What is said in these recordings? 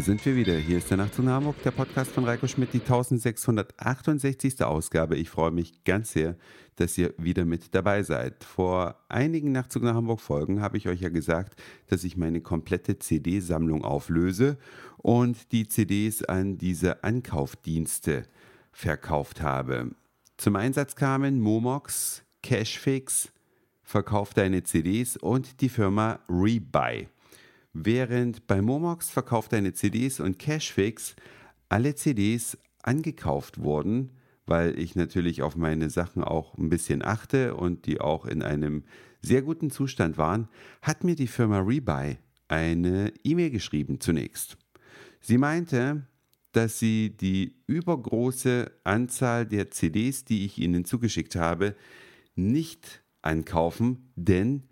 Sind wir wieder. Hier ist der Nachtzug nach Hamburg, der Podcast von Reiko Schmidt, die 1668. Ausgabe. Ich freue mich ganz sehr, dass ihr wieder mit dabei seid. Vor einigen Nachtzug nach Hamburg Folgen habe ich euch ja gesagt, dass ich meine komplette CD-Sammlung auflöse und die CDs an diese Ankaufdienste verkauft habe. Zum Einsatz kamen Momox, Cashfix, Verkauf deine CDs und die Firma Rebuy. Während bei Momox verkauft deine CDs und Cashfix alle CDs angekauft wurden, weil ich natürlich auf meine Sachen auch ein bisschen achte und die auch in einem sehr guten Zustand waren, hat mir die Firma Rebuy eine E-Mail geschrieben zunächst. Sie meinte, dass sie die übergroße Anzahl der CDs, die ich ihnen zugeschickt habe, nicht ankaufen, denn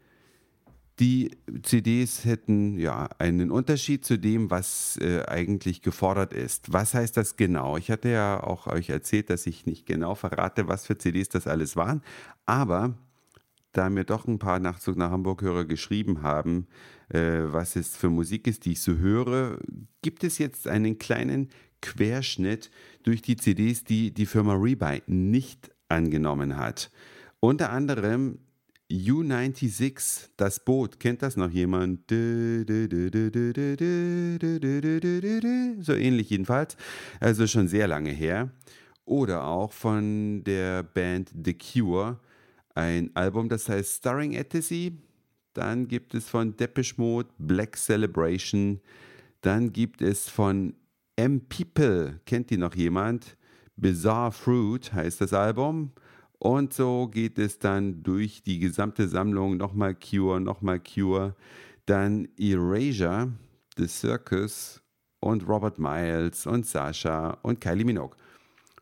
die CDs hätten ja einen Unterschied zu dem, was äh, eigentlich gefordert ist. Was heißt das genau? Ich hatte ja auch euch erzählt, dass ich nicht genau verrate, was für CDs das alles waren. Aber da mir doch ein paar Nachzug nach Hamburg-Hörer geschrieben haben, äh, was es für Musik ist, die ich so höre, gibt es jetzt einen kleinen Querschnitt durch die CDs, die die Firma Rebuy nicht angenommen hat. Unter anderem U96, das Boot, kennt das noch jemand? So ähnlich jedenfalls, also schon sehr lange her. Oder auch von der Band The Cure, ein Album, das heißt Starring Ecstasy. Dann gibt es von Depeche Mode Black Celebration. Dann gibt es von M People, kennt die noch jemand? Bizarre Fruit heißt das Album. Und so geht es dann durch die gesamte Sammlung, nochmal Cure, nochmal Cure, dann Erasure, The Circus und Robert Miles und Sasha und Kylie Minogue.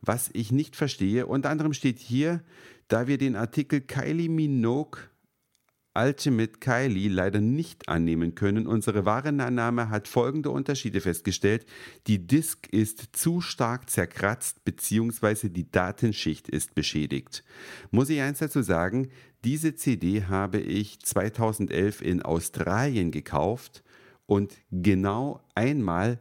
Was ich nicht verstehe, unter anderem steht hier, da wir den Artikel Kylie Minogue Ultimate Kylie leider nicht annehmen können. Unsere Warenannahme hat folgende Unterschiede festgestellt. Die Disk ist zu stark zerkratzt bzw. die Datenschicht ist beschädigt. Muss ich eins dazu sagen, diese CD habe ich 2011 in Australien gekauft und genau einmal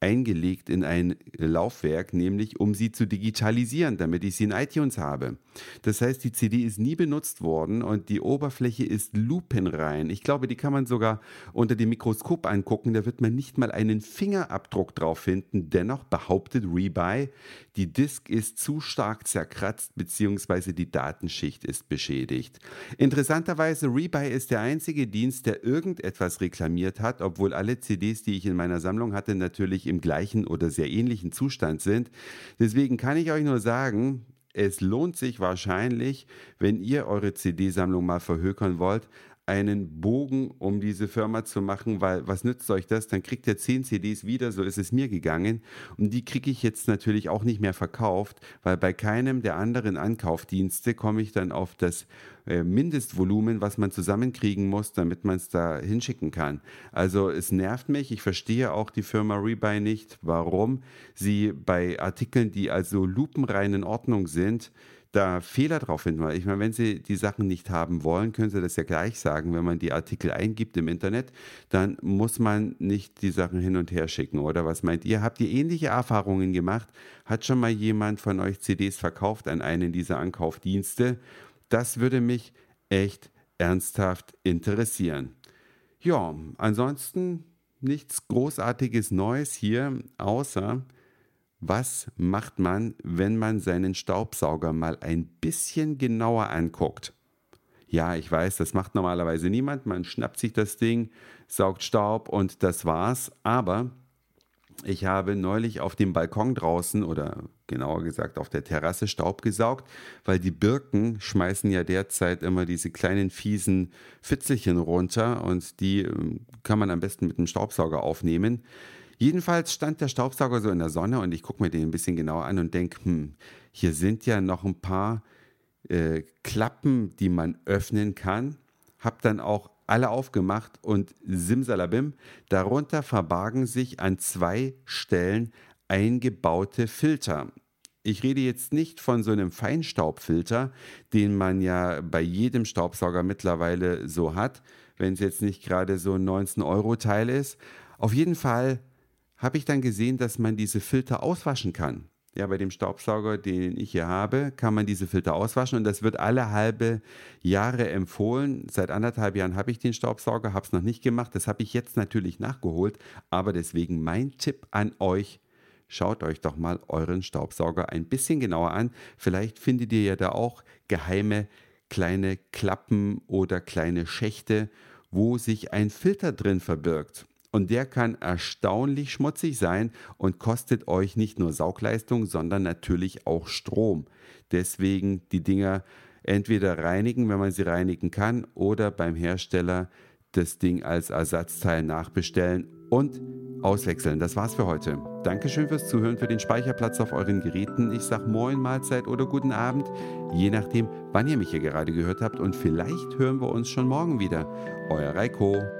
eingelegt in ein Laufwerk, nämlich um sie zu digitalisieren, damit ich sie in iTunes habe. Das heißt, die CD ist nie benutzt worden und die Oberfläche ist lupenrein. Ich glaube, die kann man sogar unter dem Mikroskop angucken, da wird man nicht mal einen Fingerabdruck drauf finden. Dennoch behauptet Rebuy, die Disk ist zu stark zerkratzt bzw. die Datenschicht ist beschädigt. Interessanterweise, Rebuy ist der einzige Dienst, der irgendetwas reklamiert hat, obwohl alle CDs, die ich in meiner Sammlung hatte, natürlich im gleichen oder sehr ähnlichen Zustand sind. Deswegen kann ich euch nur sagen, es lohnt sich wahrscheinlich, wenn ihr eure CD-Sammlung mal verhökern wollt, einen Bogen um diese Firma zu machen, weil was nützt euch das? Dann kriegt ihr 10 CDs wieder, so ist es mir gegangen. Und die kriege ich jetzt natürlich auch nicht mehr verkauft, weil bei keinem der anderen Ankaufdienste komme ich dann auf das äh, Mindestvolumen, was man zusammenkriegen muss, damit man es da hinschicken kann. Also es nervt mich. Ich verstehe auch die Firma Rebuy nicht, warum sie bei Artikeln, die also lupenrein in Ordnung sind, da Fehler drauf. Weil ich meine, wenn Sie die Sachen nicht haben wollen, können Sie das ja gleich sagen. Wenn man die Artikel eingibt im Internet, dann muss man nicht die Sachen hin und her schicken. Oder was meint ihr? Habt ihr ähnliche Erfahrungen gemacht? Hat schon mal jemand von euch CDs verkauft an einen dieser Ankaufdienste? Das würde mich echt ernsthaft interessieren. Ja, ansonsten nichts Großartiges Neues hier, außer was macht man, wenn man seinen Staubsauger mal ein bisschen genauer anguckt? Ja, ich weiß, das macht normalerweise niemand. Man schnappt sich das Ding, saugt Staub und das war's. Aber ich habe neulich auf dem Balkon draußen oder genauer gesagt auf der Terrasse Staub gesaugt, weil die Birken schmeißen ja derzeit immer diese kleinen fiesen Fitzelchen runter und die ähm, kann man am besten mit dem Staubsauger aufnehmen. Jedenfalls stand der Staubsauger so in der Sonne und ich gucke mir den ein bisschen genauer an und denke, hm, hier sind ja noch ein paar äh, Klappen, die man öffnen kann. Hab dann auch alle aufgemacht und simsalabim, darunter verbargen sich an zwei Stellen eingebaute Filter. Ich rede jetzt nicht von so einem Feinstaubfilter, den man ja bei jedem Staubsauger mittlerweile so hat, wenn es jetzt nicht gerade so ein 19-Euro-Teil ist. Auf jeden Fall habe ich dann gesehen, dass man diese Filter auswaschen kann. Ja, bei dem Staubsauger, den ich hier habe, kann man diese Filter auswaschen und das wird alle halbe Jahre empfohlen. Seit anderthalb Jahren habe ich den Staubsauger, habe es noch nicht gemacht. Das habe ich jetzt natürlich nachgeholt, aber deswegen mein Tipp an euch. Schaut euch doch mal euren Staubsauger ein bisschen genauer an. Vielleicht findet ihr ja da auch geheime kleine Klappen oder kleine Schächte, wo sich ein Filter drin verbirgt. Und der kann erstaunlich schmutzig sein und kostet euch nicht nur Saugleistung, sondern natürlich auch Strom. Deswegen die Dinger entweder reinigen, wenn man sie reinigen kann, oder beim Hersteller das Ding als Ersatzteil nachbestellen und auswechseln. Das war's für heute. Dankeschön fürs Zuhören, für den Speicherplatz auf euren Geräten. Ich sag Moin, Mahlzeit oder guten Abend, je nachdem, wann ihr mich hier gerade gehört habt. Und vielleicht hören wir uns schon morgen wieder. Euer Reiko.